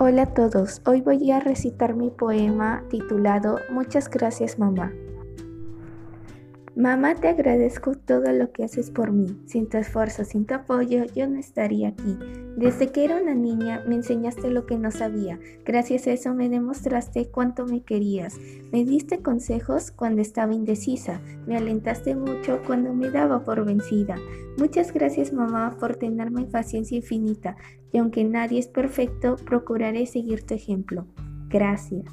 Hola a todos, hoy voy a recitar mi poema titulado Muchas gracias mamá. Mamá, te agradezco todo lo que haces por mí. Sin tu esfuerzo, sin tu apoyo, yo no estaría aquí. Desde que era una niña me enseñaste lo que no sabía. Gracias a eso me demostraste cuánto me querías. Me diste consejos cuando estaba indecisa. Me alentaste mucho cuando me daba por vencida. Muchas gracias mamá por tenerme paciencia infinita. Y aunque nadie es perfecto, procuraré seguir tu ejemplo. Gracias.